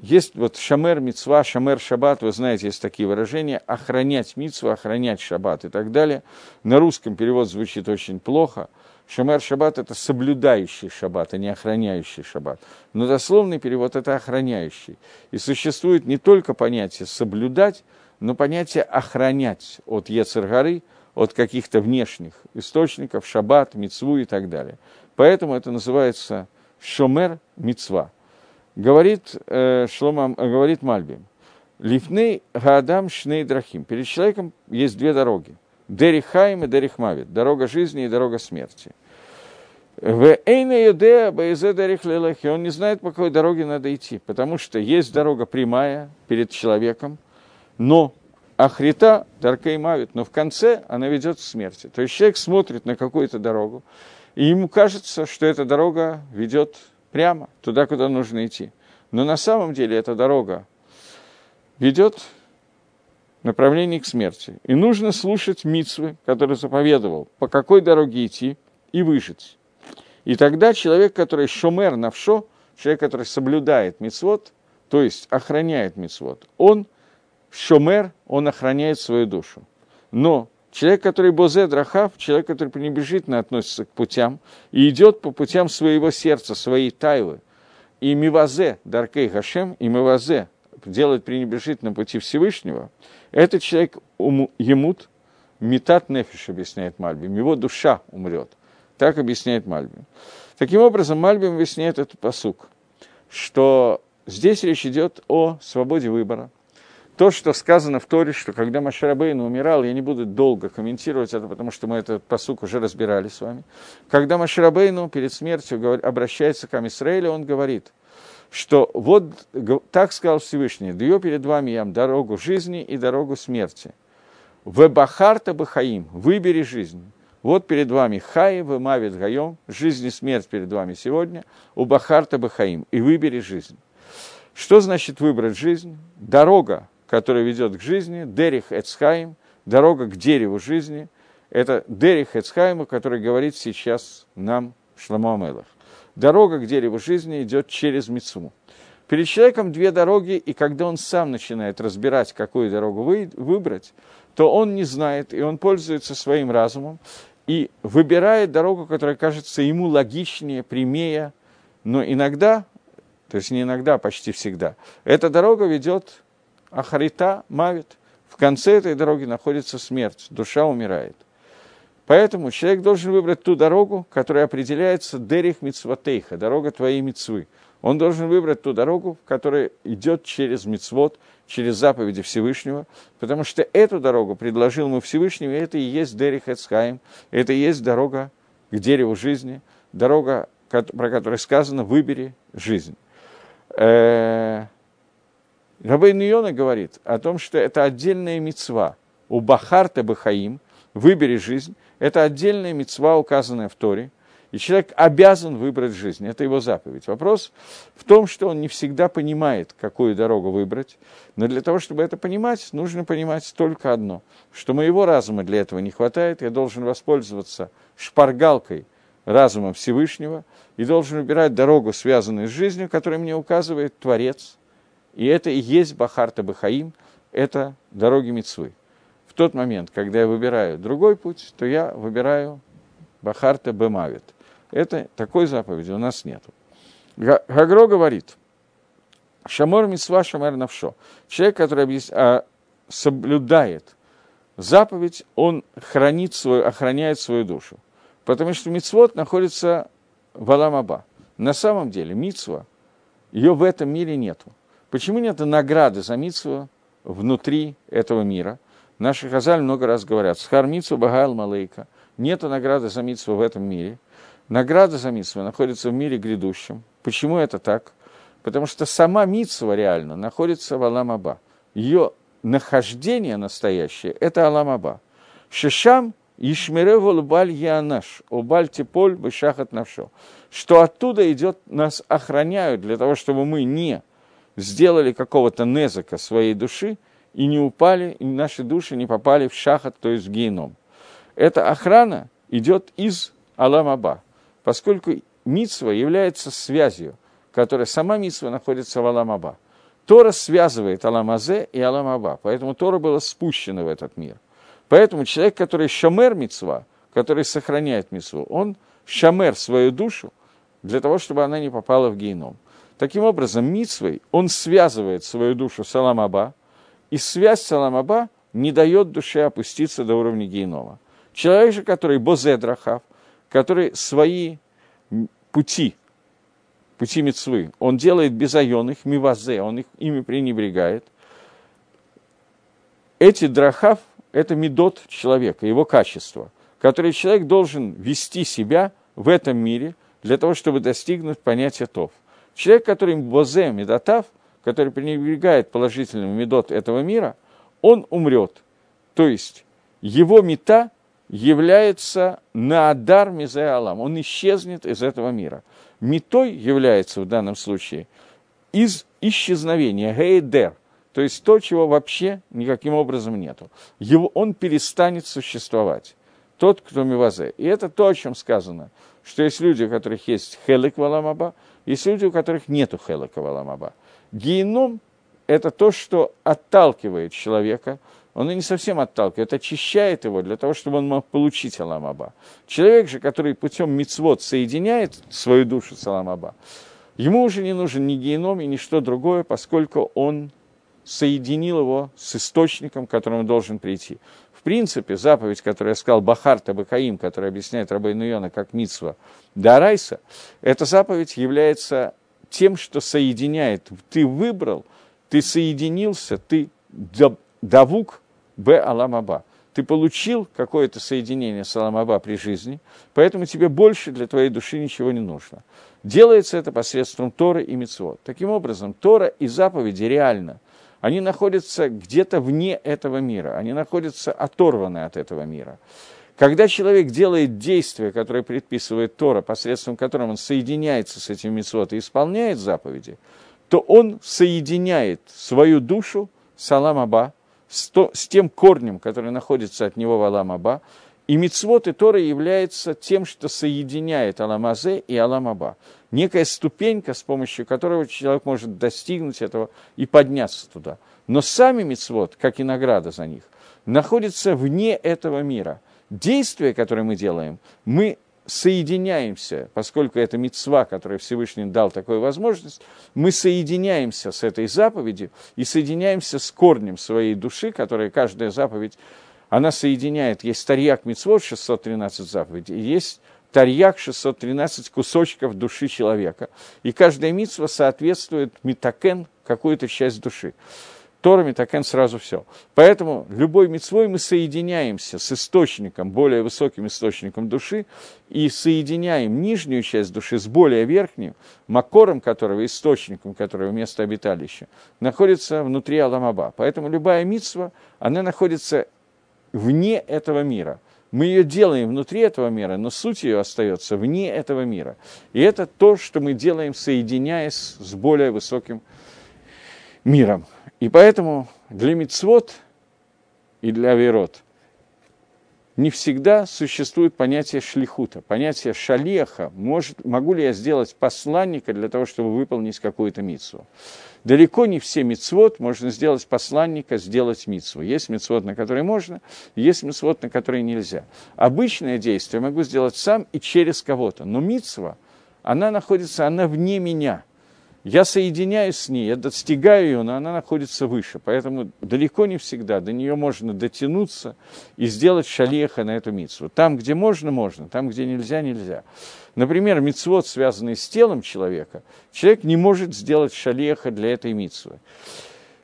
Есть вот шамер мицва, шамер шаббат, вы знаете, есть такие выражения, охранять мицву, охранять шаббат и так далее. На русском перевод звучит очень плохо. Шамер шаббат – это соблюдающий шаббат, а не охраняющий шаббат. Но дословный перевод – это охраняющий. И существует не только понятие «соблюдать», но понятие «охранять» от Ецергары, от каких-то внешних источников, шаббат, мицву и так далее. Поэтому это называется шомер мицва. Говорит, э, Шлома, э, говорит Мальбим. Лифней гадам шней драхим. Перед человеком есть две дороги. Дерихаим и Дерихмавит. Дорога жизни и дорога смерти. В Эйна Юдея Баизе Дерих Лелахи. Он не знает, по какой дороге надо идти. Потому что есть дорога прямая перед человеком, но Ахрита, Даркей Мавит, но в конце она ведет к смерти. То есть человек смотрит на какую-то дорогу, и ему кажется, что эта дорога ведет прямо туда, куда нужно идти. Но на самом деле эта дорога ведет направлении к смерти. И нужно слушать Мицвы, который заповедовал, по какой дороге идти и выжить. И тогда человек, который шумер навшо, человек, который соблюдает мицвод, то есть охраняет мицвод, он шумер, он охраняет свою душу. Но Человек, который бозе драхав, человек, который пренебрежительно относится к путям и идет по путям своего сердца, своей тайвы. И мивазе, даркей гашем, и мивазе делает пренебрежительно пути Всевышнего, этот человек емут, метат нефиш, объясняет Мальбим, его душа умрет. Так объясняет Мальбим. Таким образом, Мальбим объясняет этот посук, что здесь речь идет о свободе выбора – то, что сказано в Торе, что когда Машарабейн умирал, я не буду долго комментировать это, потому что мы этот посук уже разбирали с вами. Когда Машарабейну перед смертью обращается к Амисраилю, он говорит, что вот так сказал Всевышний, даю перед вами я дорогу жизни и дорогу смерти. В Бахарта Бахаим, выбери жизнь. Вот перед вами Хай, в Мавит Гаем, жизнь и смерть перед вами сегодня, у Бахарта Бахаим, и выбери жизнь. Что значит выбрать жизнь? Дорога, который ведет к жизни, Дерих Эцхайм, дорога к дереву жизни. Это Дерих Эцхайму, который говорит сейчас нам Шламо Амелах. Дорога к дереву жизни идет через Мицму. Перед человеком две дороги, и когда он сам начинает разбирать, какую дорогу вы, выбрать, то он не знает, и он пользуется своим разумом, и выбирает дорогу, которая кажется ему логичнее, прямее, но иногда, то есть не иногда, а почти всегда, эта дорога ведет Ахарита мавит. В конце этой дороги находится смерть, душа умирает. Поэтому человек должен выбрать ту дорогу, которая определяется Дерих Мицватейха, дорога твоей мицвы. Он должен выбрать ту дорогу, которая идет через мицвод, через заповеди Всевышнего, потому что эту дорогу предложил ему Всевышний, и это и есть Дерих Эцхайм, это и есть дорога к дереву жизни, дорога, про которую сказано «выбери жизнь». Рабейн Йона говорит о том, что это отдельная мецва. У Бахарта Бахаим, выбери жизнь, это отдельная мецва, указанная в Торе, и человек обязан выбрать жизнь, это его заповедь. Вопрос в том, что он не всегда понимает, какую дорогу выбрать, но для того, чтобы это понимать, нужно понимать только одно, что моего разума для этого не хватает, я должен воспользоваться шпаргалкой разума Всевышнего и должен выбирать дорогу, связанную с жизнью, которую мне указывает Творец. И это и есть Бахарта Бахаим, это дороги Мицвы. В тот момент, когда я выбираю другой путь, то я выбираю Бахарта Бемавит. Это такой заповеди у нас нет. Гагро говорит, Шамор Мицва Шамар Навшо. Человек, который а, соблюдает заповедь, он хранит свою, охраняет свою душу. Потому что мицвод находится в Аламаба. На самом деле мицва, ее в этом мире нету. Почему нет награды за мицву внутри этого мира? Наши хазаль много раз говорят, схар мицву багайл малейка. Нету награды за мицву в этом мире. Награда за мицву находится в мире грядущем. Почему это так? Потому что сама мицва реально находится в Аламаба. Ее нахождение настоящее – это Аламаба. Шишам Ишмерегу лбаль янаш, убаль типоль бешахат навшо. Что оттуда идет, нас охраняют для того, чтобы мы не сделали какого-то незака своей души и не упали, и наши души не попали в шахат, то есть в геном. Эта охрана идет из Аламаба, поскольку Мицва является связью, которая сама Мицва находится в Аламаба. Тора связывает Аламазе и Аламаба, поэтому Тора была спущена в этот мир – Поэтому человек, который шамер мецва, который сохраняет мецву, он шамер свою душу для того, чтобы она не попала в геном. Таким образом, мицвой он связывает свою душу с Аламаба, и связь с Аламаба не дает душе опуститься до уровня генома. Человек же, который бозедрахав, который свои пути, пути мецвы, он делает безайонных, мивазе, он их ими пренебрегает. Эти драхав это медот человека, его качество, который человек должен вести себя в этом мире для того, чтобы достигнуть понятия тов. Человек, который бозе медотав, который пренебрегает положительным медот этого мира, он умрет. То есть его мета является наадар мизе алам, он исчезнет из этого мира. Метой является в данном случае из исчезновения, гейдер, то есть то, чего вообще никаким образом нету. Его, он перестанет существовать. Тот, кто мивазе. И это то, о чем сказано, что есть люди, у которых есть хелек валамаба, есть люди, у которых нету хелека валамаба. Геном – это то, что отталкивает человека, он и не совсем отталкивает, очищает его для того, чтобы он мог получить Аламаба. Человек же, который путем мицвод соединяет свою душу с Аламаба, ему уже не нужен ни геном ни что другое, поскольку он соединил его с источником, к которому должен прийти. В принципе, заповедь, которую я сказал, Бахар Табакаим, которая объясняет Рабейну Йона как Мицва Дарайса, эта заповедь является тем, что соединяет. Ты выбрал, ты соединился, ты давук б аламаба. Ты получил какое-то соединение с аламаба при жизни, поэтому тебе больше для твоей души ничего не нужно. Делается это посредством Торы и Мицвод. Таким образом, Тора и заповеди реально – они находятся где-то вне этого мира, они находятся оторваны от этого мира. Когда человек делает действие, которое предписывает Тора, посредством которого он соединяется с этим митцвот и исполняет заповеди, то он соединяет свою душу с Аламаба, с, то, с тем корнем, который находится от него в Аламаба, и мицвод и Тора является тем, что соединяет Аламазе и Аламаба некая ступенька, с помощью которого человек может достигнуть этого и подняться туда. Но сами мицвод, как и награда за них, находятся вне этого мира. Действия, которые мы делаем, мы соединяемся, поскольку это мецва, которая Всевышний дал такую возможность, мы соединяемся с этой заповедью и соединяемся с корнем своей души, которая каждая заповедь, она соединяет, есть Тарьяк Мецвод, 613 заповедей, есть тарьяк, 613 кусочков души человека. И каждая митсва соответствует метакен, какую-то часть души. Тора Митакен сразу все. Поэтому любой мецвой мы соединяемся с источником, более высоким источником души, и соединяем нижнюю часть души с более верхним, макором которого, источником которого место обиталища, находится внутри Аламаба. Поэтому любая мицва, она находится вне этого мира. Мы ее делаем внутри этого мира, но суть ее остается вне этого мира. И это то, что мы делаем, соединяясь с более высоким миром. И поэтому для мицвод и для верот не всегда существует понятие шлихута, понятие шалеха. Может, могу ли я сделать посланника для того, чтобы выполнить какую-то мицву? Далеко не все мицвод можно сделать посланника, сделать мицву. Есть мицвод, на который можно, есть мицвод, на который нельзя. Обычное действие могу сделать сам и через кого-то, но мицва, она находится, она вне меня – я соединяюсь с ней, я достигаю ее, но она находится выше. Поэтому далеко не всегда до нее можно дотянуться и сделать шалеха на эту мицву. Там, где можно, можно, там, где нельзя, нельзя. Например, мицвод, связанный с телом человека, человек не может сделать шалеха для этой мицвы.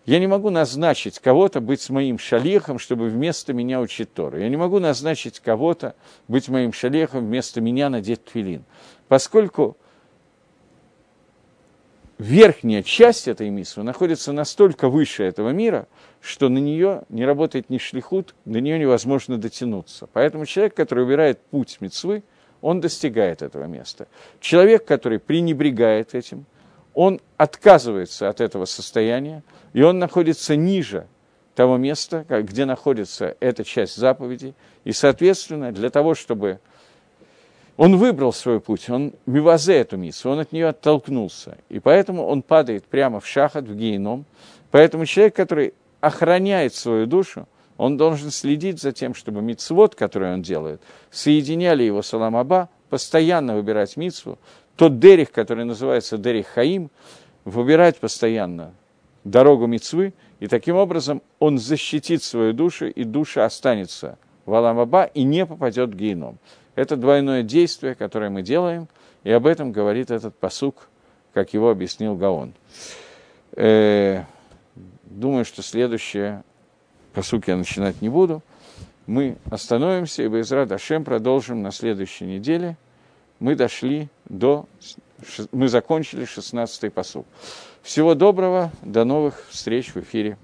Я не могу назначить кого-то быть моим шалехом, чтобы вместо меня учить Тору. Я не могу назначить кого-то быть моим шалехом, вместо меня надеть твилин. Поскольку верхняя часть этой мисвы находится настолько выше этого мира, что на нее не работает ни шлихут, до нее невозможно дотянуться. Поэтому человек, который убирает путь мецвы, он достигает этого места. Человек, который пренебрегает этим, он отказывается от этого состояния, и он находится ниже того места, где находится эта часть заповедей. И, соответственно, для того, чтобы он выбрал свой путь, он мивазе эту миссу, он от нее оттолкнулся. И поэтому он падает прямо в шахат, в геном. Поэтому человек, который охраняет свою душу, он должен следить за тем, чтобы мицвод, который он делает, соединяли его с Аламаба, постоянно выбирать мицву, тот дерих, который называется дерих Хаим, выбирать постоянно дорогу мицвы, и таким образом он защитит свою душу, и душа останется в Аламаба и не попадет в геном. Это двойное действие, которое мы делаем, и об этом говорит этот посук, как его объяснил Гаон. Э, думаю, что следующее посук я начинать не буду. Мы остановимся и Безра Дашем продолжим на следующей неделе. Мы дошли до... Мы закончили 16-й посук. Всего доброго, до новых встреч в эфире.